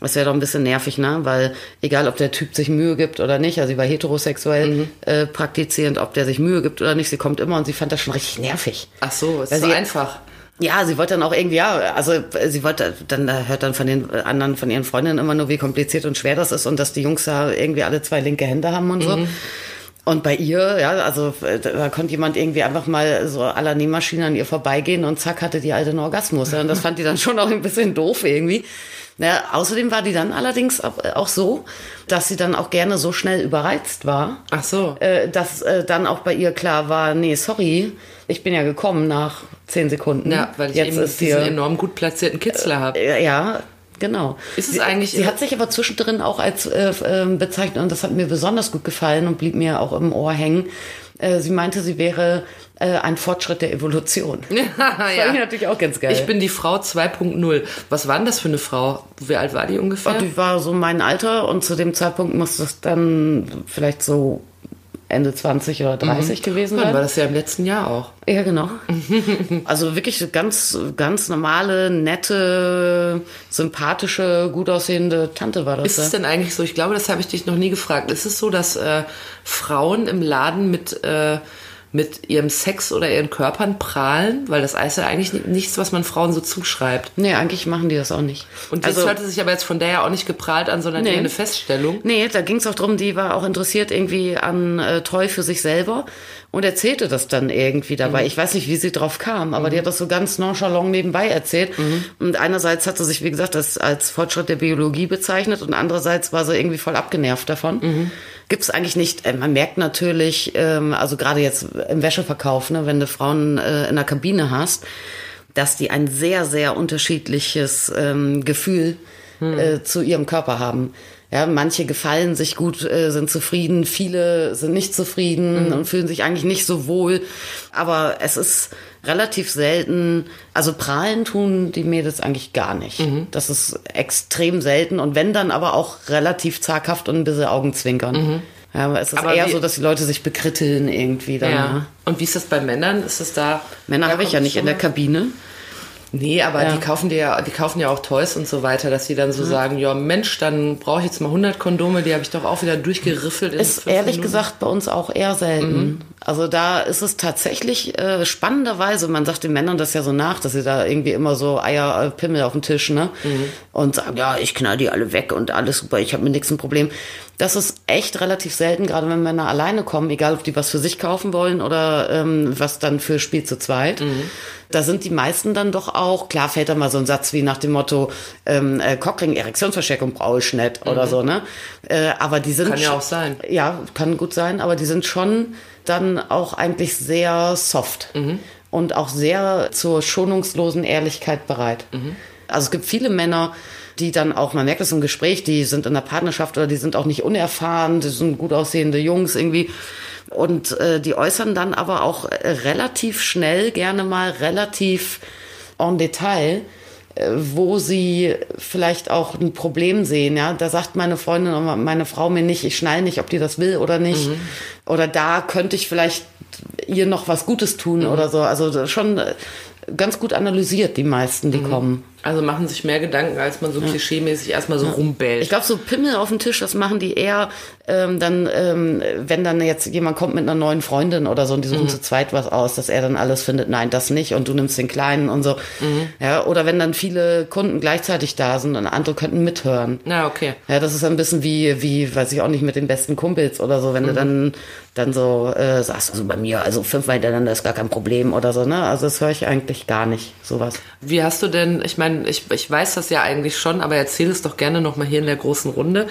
das wäre doch ein bisschen nervig, ne? Weil egal, ob der Typ sich Mühe gibt oder nicht, also sie war heterosexuell äh, praktizierend, ob der sich Mühe gibt oder nicht, sie kommt immer und sie fand das schon richtig nervig. Ach so, ist Weil so sie- einfach. Ja, sie wollte dann auch irgendwie, ja, also äh, sie wollte dann äh, hört dann von den anderen, von ihren Freundinnen immer nur, wie kompliziert und schwer das ist und dass die Jungs da irgendwie alle zwei linke Hände haben und so. Und bei ihr, ja, also äh, da konnte jemand irgendwie einfach mal so la Nähmaschine an ihr vorbeigehen und zack hatte die alte einen Orgasmus. Ja, und das fand die dann schon auch ein bisschen doof irgendwie. Ja, außerdem war die dann allerdings auch auch so, dass sie dann auch gerne so schnell überreizt war, Ach so. äh, dass äh, dann auch bei ihr klar war, nee, sorry, ich bin ja gekommen nach zehn Sekunden. Ja, weil ich Jetzt eben ist diesen hier, enorm gut platzierten Kitzler habe. äh, ja, genau. Ist es sie, eigentlich- Sie hat sich aber zwischendrin auch als äh, ähm, bezeichnet und das hat mir besonders gut gefallen und blieb mir auch im Ohr hängen. Äh, sie meinte, sie wäre äh, ein Fortschritt der Evolution. Das fand ich natürlich auch ganz geil. Ich bin die Frau 2.0. Was war denn das für eine Frau? Wie alt war die ungefähr? Und die war so mein Alter und zu dem Zeitpunkt muss das dann vielleicht so Ende 20 oder 30 gewesen Dann sein. war das ja im letzten Jahr auch. Ja, genau. Also wirklich ganz, ganz normale, nette, sympathische, gut aussehende Tante war das. Ist es ja. denn eigentlich so, ich glaube, das habe ich dich noch nie gefragt, ist es so, dass äh, Frauen im Laden mit, äh, mit ihrem Sex oder ihren Körpern prahlen? Weil das ist ja eigentlich ni- nichts, was man Frauen so zuschreibt. Nee, eigentlich machen die das auch nicht. Und das also, hörte sich aber jetzt von der ja auch nicht geprahlt an, sondern Nee. eher eine Feststellung. Nee, da ging es auch drum, die war auch interessiert irgendwie an äh, Treu für sich selber und erzählte das dann irgendwie dabei. Ich weiß nicht, wie sie drauf kam, aber die hat das so ganz nonchalant nebenbei erzählt. Und einerseits hat sie sich, wie gesagt, das als Fortschritt der Biologie bezeichnet und andererseits war sie irgendwie voll abgenervt davon. Gibt's eigentlich nicht. Äh, Man merkt natürlich, ähm, also gerade jetzt im Wäscheverkauf, ne, wenn du Frauen äh, in der Kabine hast, dass die ein sehr, sehr unterschiedliches ähm, Gefühl äh, zu ihrem Körper haben. Ja, manche gefallen sich gut, äh, sind zufrieden, viele sind nicht zufrieden und fühlen sich eigentlich nicht so wohl. Aber es ist relativ selten, also prahlen tun die Mädels eigentlich gar nicht. Das ist extrem selten und wenn dann aber auch relativ zaghaft und ein bisschen Augenzwinkern. Ja, aber es ist Aber eher so, dass die Leute sich bekritteln irgendwie dann. ne? Und wie ist das bei Männern? Ist es da. Männer habe ich ja nicht in der Kabine. Nee, aber Ja. die kaufen dir ja, die kaufen ja auch Toys und so weiter, dass sie dann so sagen, ja Mensch, dann brauche ich jetzt mal 100 Kondome, die habe ich doch auch wieder durchgeriffelt. Ist ehrlich Minuten. gesagt bei uns auch eher selten. Also da ist es tatsächlich äh, spannenderweise, man sagt den Männern das ja so nach, dass sie da irgendwie immer so Eier, äh, Pimmel auf dem Tisch, ne? Und sagen, ja, ich knall die alle weg und alles super, ich habe mit nichts ein Problem. Das ist echt relativ selten, gerade wenn Männer alleine kommen, egal ob die was für sich kaufen wollen oder ähm, was dann für Spiel zu zweit. Da sind die meisten dann doch auch, klar fällt da mal so ein Satz wie nach dem Motto, ähm, äh, Cockring, Erektionsverstärkung brauche ich nicht oder so, ne? Äh, aber die sind Kann ja auch sein. ja, kann gut sein, aber die sind schon dann auch eigentlich sehr soft und auch sehr zur schonungslosen Ehrlichkeit bereit. Also es gibt viele Männer, die dann auch, man merkt das im Gespräch, die sind in der Partnerschaft oder die sind auch nicht unerfahren, das sind gut aussehende Jungs irgendwie. Und äh, die äußern dann aber auch relativ schnell, gerne mal relativ en Detail, äh, wo sie vielleicht auch ein Problem sehen. Ja, da sagt meine Freundin oder meine Frau mir nicht, ich schnall nicht, ob die das will oder nicht. Mhm. Oder da könnte ich vielleicht ihr noch was Gutes tun mhm. oder so. Also schon äh, ganz gut analysiert, die meisten, die mhm. kommen. Also machen sich mehr Gedanken, als man so ja. klischeemäßig erstmal so ja. rumbellt. Ich glaube, so Pimmel auf dem Tisch, das machen die eher ähm, dann, ähm, wenn dann jetzt jemand kommt mit einer neuen Freundin oder so und die suchen mhm. zu zweit was aus, dass er dann alles findet, nein, das nicht und du nimmst den Kleinen und so. Mhm. Ja, oder wenn dann viele Kunden gleichzeitig da sind und andere könnten mithören. Na, okay. Ja, das ist ein bisschen wie, wie, weiß ich auch nicht, mit den besten Kumpels oder so, wenn mhm. du dann, dann so äh, sagst, also bei mir, also fünfmal hintereinander ist gar kein Problem oder so, ne? Also das höre ich eigentlich gar nicht, sowas. Wie hast du denn, ich meine, ich, ich weiß das ja eigentlich schon, aber erzähl es doch gerne nochmal hier in der großen Runde,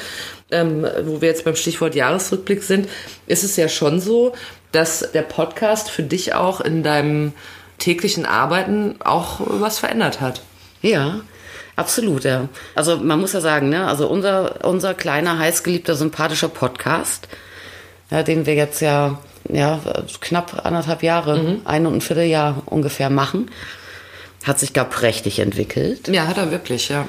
ähm, wo wir jetzt beim Stichwort Jahresrückblick sind, ist es ja schon so, dass der Podcast für dich auch in deinem täglichen Arbeiten auch was verändert hat. Ja, absolut, ja. Also man muss ja sagen, ne, also unser, unser kleiner, heißgeliebter, sympathischer Podcast, ja, den wir jetzt ja, ja knapp anderthalb Jahre, mhm. ein und ein Vierteljahr ungefähr machen, hat sich gar prächtig entwickelt. Ja, hat er wirklich, ja.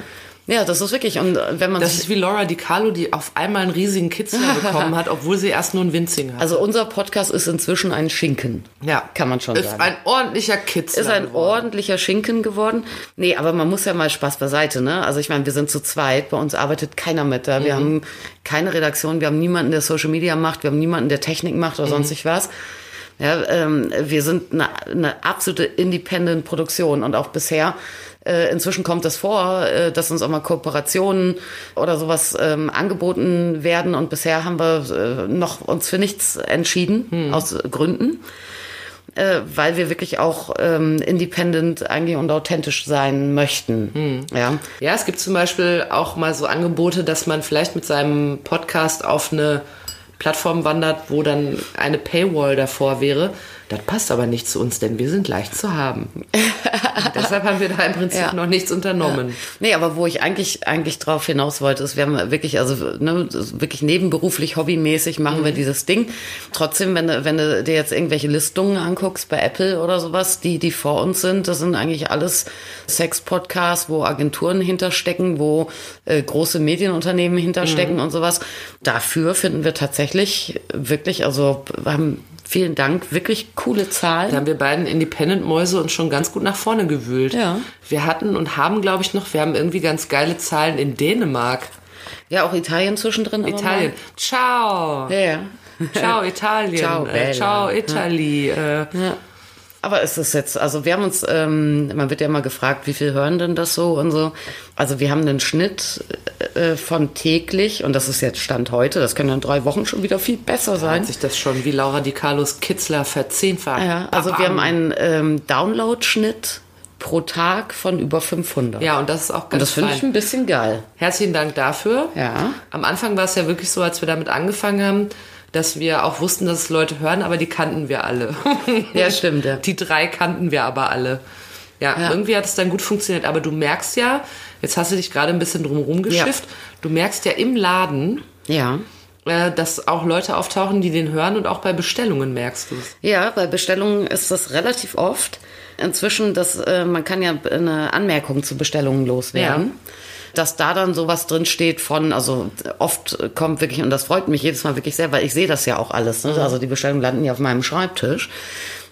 Ja, das ist wirklich. Und wenn man das ist wie Laura DiCarlo, die auf einmal einen riesigen Kitzler bekommen hat, obwohl sie erst nur einen winzigen hat. Also unser Podcast ist inzwischen ein Schinken. Ja, kann man schon ist sagen. Ist ein ordentlicher Kitzler. Ist ein geworden. ordentlicher Schinken geworden. Nee, aber man muss ja mal Spaß beiseite, ne? Also ich meine, wir sind zu zweit. Bei uns arbeitet keiner mit da. Wir mhm. haben keine Redaktion. Wir haben niemanden, der Social Media macht. Wir haben niemanden, der Technik macht oder mhm. sonstig was. Ja, ähm, wir sind eine, eine absolute Independent-Produktion und auch bisher äh, inzwischen kommt es vor, äh, dass uns auch mal Kooperationen oder sowas ähm, angeboten werden und bisher haben wir äh, noch uns für nichts entschieden hm. aus Gründen. Äh, weil wir wirklich auch ähm, independent eigentlich und authentisch sein möchten. Hm. Ja. ja, es gibt zum Beispiel auch mal so Angebote, dass man vielleicht mit seinem Podcast auf eine Plattform wandert, wo dann eine Paywall davor wäre. Das passt aber nicht zu uns, denn wir sind leicht zu haben. deshalb haben wir da im Prinzip ja. noch nichts unternommen. Ja. Nee, aber wo ich eigentlich, eigentlich drauf hinaus wollte, ist, wir haben wirklich, also ne, wirklich nebenberuflich, hobbymäßig machen mhm. wir dieses Ding. Trotzdem, wenn du, wenn du dir jetzt irgendwelche Listungen anguckst bei Apple oder sowas, die, die vor uns sind, das sind eigentlich alles Sex-Podcasts, wo Agenturen hinterstecken, wo äh, große Medienunternehmen hinterstecken mhm. und sowas. Dafür finden wir tatsächlich wirklich, also wir haben Vielen Dank, wirklich coole Zahlen. Da haben wir beiden Independent-Mäuse uns schon ganz gut nach vorne gewühlt. Ja. Wir hatten und haben, glaube ich, noch, wir haben irgendwie ganz geile Zahlen in Dänemark. Ja, auch Italien zwischendrin. Italien. Ciao. Ja. Ciao, Italien. Ciao, äh, Bella. Ciao, Italy. Ja. Äh, ja. Aber ist es jetzt, also wir haben uns, ähm, man wird ja immer gefragt, wie viel hören denn das so und so. Also wir haben einen Schnitt äh, von täglich, und das ist jetzt Stand heute, das können dann drei Wochen schon wieder viel besser sein. Hat sich das schon wie Laura Di Carlos Kitzler verzehnfacht. Ja, also wir haben einen ähm, Download-Schnitt pro Tag von über 500. Ja, und das ist auch ganz Und das finde ich ein bisschen geil. Herzlichen Dank dafür. Ja. Am Anfang war es ja wirklich so, als wir damit angefangen haben, dass wir auch wussten, dass es Leute hören, aber die kannten wir alle. Ja, stimmt. Ja. Die drei kannten wir aber alle. Ja, ja, irgendwie hat es dann gut funktioniert. Aber du merkst ja, jetzt hast du dich gerade ein bisschen drumherum geschifft, ja. du merkst ja im Laden, ja. Äh, dass auch Leute auftauchen, die den hören und auch bei Bestellungen merkst du es. Ja, bei Bestellungen ist das relativ oft. Inzwischen, das, äh, man kann ja eine Anmerkung zu Bestellungen loswerden. Ja dass da dann sowas drin steht von, also oft kommt wirklich, und das freut mich jedes Mal wirklich sehr, weil ich sehe das ja auch alles. Ne? Also die Bestellungen landen ja auf meinem Schreibtisch.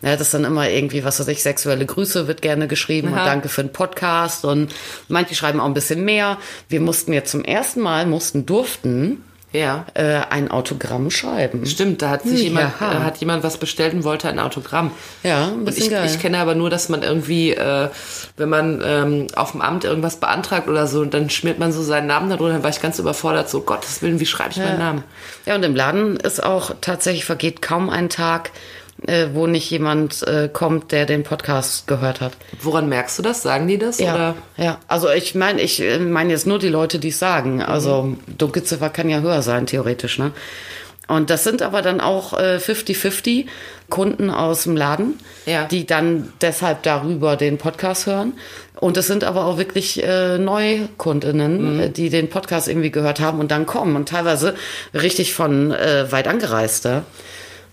Ja, das ist dann immer irgendwie, was weiß ich, sexuelle Grüße wird gerne geschrieben Aha. und danke für den Podcast und manche schreiben auch ein bisschen mehr. Wir mussten jetzt zum ersten Mal, mussten, durften ja. äh, ein Autogramm schreiben. Stimmt, da hat sich jemand, äh, hat jemand was bestellt und wollte ein Autogramm. Ja, ein bisschen ich, geil. ich kenne aber nur, dass man irgendwie, äh, wenn man ähm, auf dem Amt irgendwas beantragt oder so, dann schmiert man so seinen Namen darunter, dann war ich ganz überfordert, so Gottes Willen, wie schreibe ich ja. meinen Namen? Ja, und im Laden ist auch tatsächlich vergeht kaum ein Tag, äh, wo nicht jemand äh, kommt, der den Podcast gehört hat. Woran merkst du das? Sagen die das? Ja, oder? ja. Also ich meine, ich äh, meine jetzt nur die Leute, die es sagen. Also mhm. Dunkelziffer kann ja höher sein, theoretisch, ne? Und das sind aber dann auch äh, 50-50 Kunden aus dem Laden, Ja. die dann deshalb darüber den Podcast hören. Und es sind aber auch wirklich äh, Neukundinnen, Mhm. äh, die den Podcast irgendwie gehört haben und dann kommen. Und teilweise richtig von äh, weit angereiste.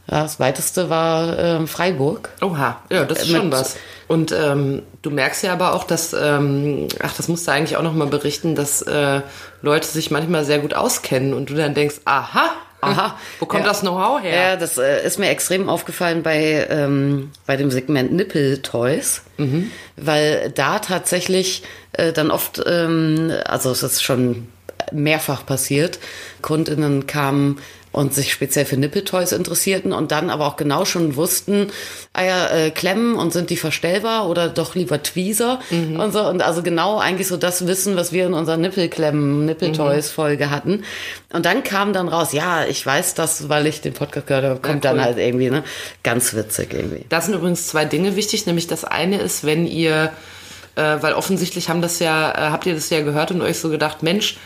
Ja, das weiteste war äh, Freiburg. Oha, ja, das ist Mit- schon was. Und ähm, du merkst ja aber auch, dass, ähm, ach, das musst du eigentlich auch nochmal berichten, dass äh, Leute sich manchmal sehr gut auskennen und du dann denkst, aha, aha, wo kommt Ja. das Know-how her? Ja, das äh, ist mir extrem aufgefallen bei, ähm, bei dem Segment Nipple Toys, weil da tatsächlich äh, dann oft, ähm, also es ist schon mehrfach passiert, Kundinnen kamen und sich speziell für Nippeltoys interessierten und dann aber auch genau schon wussten, ah ja, äh, klemmen und sind die verstellbar oder doch lieber Tweezer und so und also genau eigentlich so das Wissen, was wir in unserer Nippelklemmen, Nippeltoys Folge hatten. Und dann kam dann raus, ja, ich weiß das, weil ich den Podcast gehört habe, kommt Ja, cool. dann halt irgendwie, ne, ganz witzig irgendwie. Da sind übrigens zwei Dinge wichtig, nämlich das eine ist, wenn ihr, äh, weil offensichtlich haben das ja, äh, habt ihr das ja gehört und euch so gedacht, Mensch,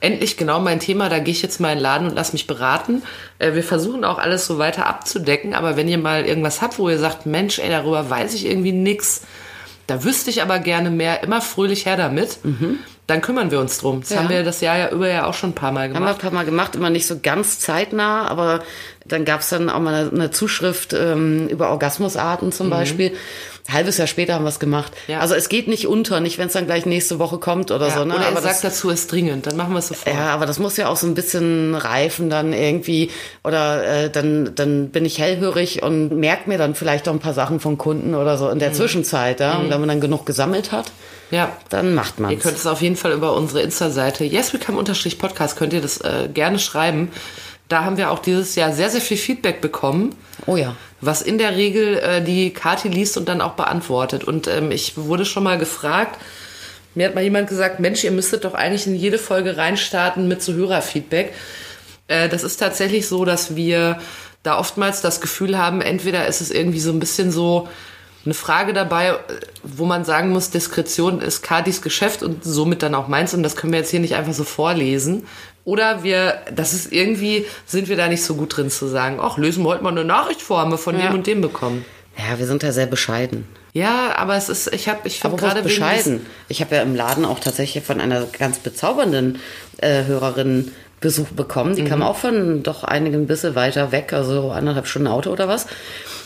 endlich genau mein Thema, da gehe ich jetzt mal in den Laden und lass mich beraten. Äh, wir versuchen auch alles so weiter abzudecken, aber wenn ihr mal irgendwas habt, wo ihr sagt, Mensch, ey, darüber weiß ich irgendwie nix, da wüsste ich aber gerne mehr, immer fröhlich her damit, dann kümmern wir uns drum. Das Ja. haben wir das Jahr ja über ja auch schon ein paar Mal Haben wir gemacht. ein paar Mal gemacht, immer nicht so ganz zeitnah, aber dann gab's dann auch mal eine, eine Zuschrift ähm, über Orgasmusarten zum Beispiel. Halbes Jahr später haben wir es gemacht. Mhm. Ja. Also es geht nicht unter, nicht wenn es dann gleich nächste Woche kommt oder Ja, so. Ne? oder aber ihr sagt das, dazu, ist dringend, dann machen wir es sofort. ja, aber das muss ja auch so ein bisschen reifen dann irgendwie. Oder äh, dann, dann bin ich hellhörig und merke mir dann vielleicht auch ein paar Sachen von Kunden oder so in Mhm. der Zwischenzeit. Ja? Und wenn man dann genug gesammelt hat, ja. dann macht man Ihr könnt es auf jeden Fall über unsere Insta-Seite yeswecome-podcast könnt ihr das äh, gerne schreiben. Da haben wir auch dieses Jahr sehr, sehr viel Feedback bekommen, Oh ja. was in der Regel äh, die Kati liest und dann auch beantwortet. Und ähm, ich wurde schon mal gefragt, mir hat mal jemand gesagt, Mensch, ihr müsstet doch eigentlich in jede Folge reinstarten mit so Hörerfeedback. Äh, das ist tatsächlich so, dass wir da oftmals das Gefühl haben, entweder ist es irgendwie so ein bisschen so eine Frage dabei, äh, wo man sagen muss, Diskretion ist Kadis Geschäft und somit dann auch meins und das können wir jetzt hier nicht einfach so vorlesen. Oder wir, das ist irgendwie, sind wir da nicht so gut drin zu sagen, ach, lösen wir heute mal eine Nachricht vor, haben wir von Ja. dem und dem bekommen. Ja, wir sind ja sehr bescheiden. Ja, aber es ist, ich habe, ich finde gerade bescheiden. Ich habe ja im Laden auch tatsächlich von einer ganz bezaubernden äh, Hörerin Besuch bekommen. Die Mhm. kam auch von doch einigen bisschen weiter weg, also anderthalb Stunden Auto oder was.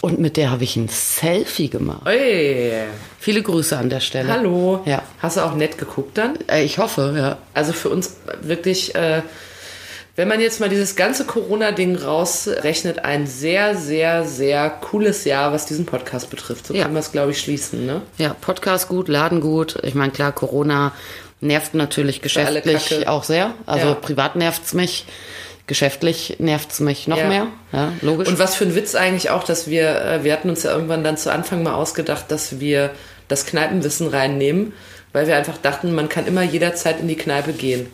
Und mit der habe ich ein Selfie gemacht. Ey, Viele Grüße an der Stelle. hallo. Ja. Hast du auch nett geguckt dann? Äh, ich hoffe, ja. Also für uns wirklich, äh, wenn man jetzt mal dieses ganze Corona-Ding rausrechnet, ein sehr, sehr, sehr cooles Jahr, was diesen Podcast betrifft. So Ja. können wir es, glaube ich, schließen. Ne? Ja, Podcast gut, Laden gut. Ich meine, klar, Corona nervt natürlich geschäftlich auch sehr. Also Ja. privat nervt's mich. Geschäftlich nervt's mich noch Ja. mehr. Ja, logisch. Und was für ein Witz eigentlich auch, dass wir, äh, wir hatten uns ja irgendwann dann zu Anfang mal ausgedacht, dass wir das Kneipenwissen reinnehmen, weil wir einfach dachten, man kann immer jederzeit in die Kneipe gehen.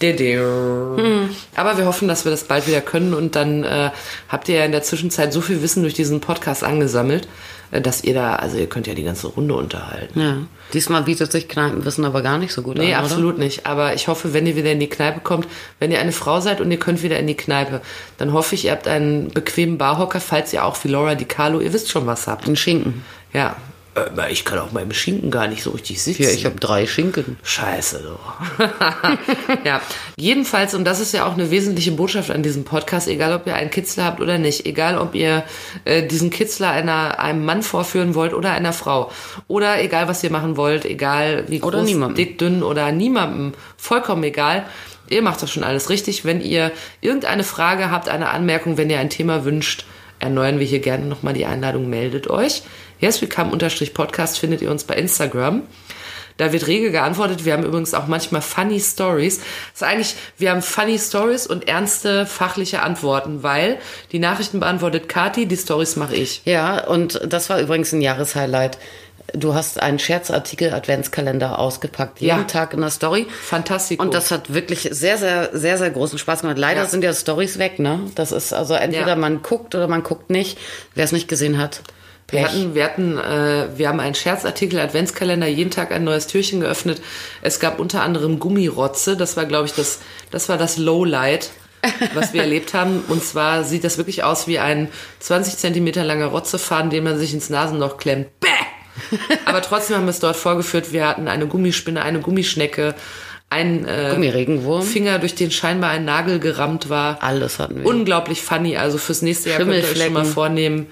Dede. Aber wir hoffen, dass wir das bald wieder können und dann äh, habt ihr ja in der Zwischenzeit so viel Wissen durch diesen Podcast angesammelt, dass ihr da, also ihr könnt ja die ganze Runde unterhalten. ja. Diesmal bietet sich Kneipenwissen aber gar nicht so gut Nee, an, absolut nicht. Aber ich hoffe, wenn ihr wieder in die Kneipe kommt, wenn ihr eine Frau seid und ihr könnt wieder in die Kneipe, dann hoffe ich, ihr habt einen bequemen Barhocker, falls ihr auch wie Laura Di Carlo, ihr wisst schon, was habt. Oder? Ein Schinken. Ja. Äh, ich kann auch beim Schinken gar nicht so richtig sitzen. Hier, ich habe drei Schinken. Scheiße, du. ja, jedenfalls, und das ist ja auch eine wesentliche Botschaft an diesem Podcast, egal ob ihr einen Kitzler habt oder nicht, egal ob ihr äh, diesen Kitzler einer, einem Mann vorführen wollt oder einer Frau, oder egal was ihr machen wollt, egal wie Oder groß, dick, dünn oder niemandem, vollkommen egal. Ihr macht das schon alles richtig. Wenn ihr irgendeine Frage habt, eine Anmerkung, wenn ihr ein Thema wünscht, erneuern wir hier gerne nochmal die Einladung, meldet euch. Yes, we come unterstrich Podcast findet ihr uns bei Instagram. Da wird rege geantwortet. Wir haben übrigens auch manchmal funny Stories. Das ist eigentlich, wir haben funny Stories und ernste fachliche Antworten, weil die Nachrichten beantwortet Kati, die Stories mache ich. Ja, und das war übrigens ein Jahreshighlight. Du hast einen Scherzartikel Adventskalender ausgepackt, jeden Ja. Tag in der Story. Fantastisch. Und das hat wirklich sehr, sehr, sehr, sehr großen Spaß gemacht. Leider Ja. sind ja Stories weg, ne? Das ist also entweder Ja. man guckt oder man guckt nicht. Wer es nicht gesehen hat, Wir Pech. hatten, wir hatten, äh, wir haben einen Scherzartikel, Adventskalender, jeden Tag ein neues Türchen geöffnet. Es gab unter anderem Gummirotze, das war, glaube ich, das, das war das Lowlight. was wir erlebt haben. Und zwar sieht das wirklich aus wie ein 20 Zentimeter langer Rotzefaden, den man sich ins Nasenloch klemmt. Bäh! Aber trotzdem haben wir es dort vorgeführt. Wir hatten eine Gummispinne, eine Gummischnecke, ein äh, Gummiregenwurm. Finger, durch den scheinbar ein Nagel gerammt war. Alles hatten wir. Unglaublich funny. Also fürs nächste Jahr könnt ihr euch schon mal vornehmen.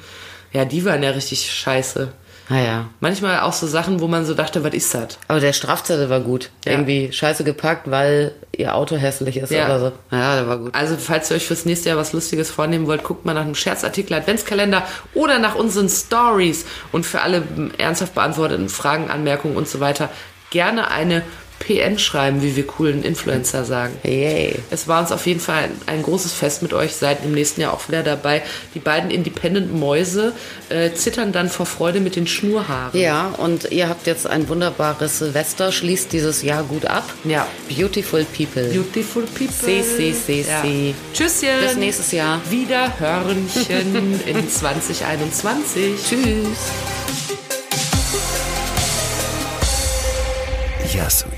Ja, die waren ja richtig scheiße. Naja. Manchmal auch so Sachen, wo man so dachte, was ist das? Aber der Strafzettel war gut. Ja. Irgendwie scheiße gepackt, weil ihr Auto hässlich ist Ja. oder so. Ja, der war gut. Also, falls ihr euch fürs nächste Jahr was Lustiges vornehmen wollt, guckt mal nach einem Scherzartikel, Adventskalender oder nach unseren Stories. Und für alle ernsthaft beantworteten Fragen, Anmerkungen und so weiter gerne eine PN schreiben, wie wir coolen Influencer sagen. Yay. Es war uns auf jeden Fall ein, ein großes Fest mit euch. Seid im nächsten Jahr auch wieder dabei. Die beiden Independent Mäuse äh, zittern dann vor Freude mit den Schnurhaaren. Ja, und ihr habt jetzt ein wunderbares Silvester, schließt dieses Jahr gut ab. Ja. Beautiful People. Beautiful people. Si, si, si, Ja. si. Tschüsschen. Bis nächstes Jahr. Wieder Hörnchen in 2021. Tschüss. Yes, we come.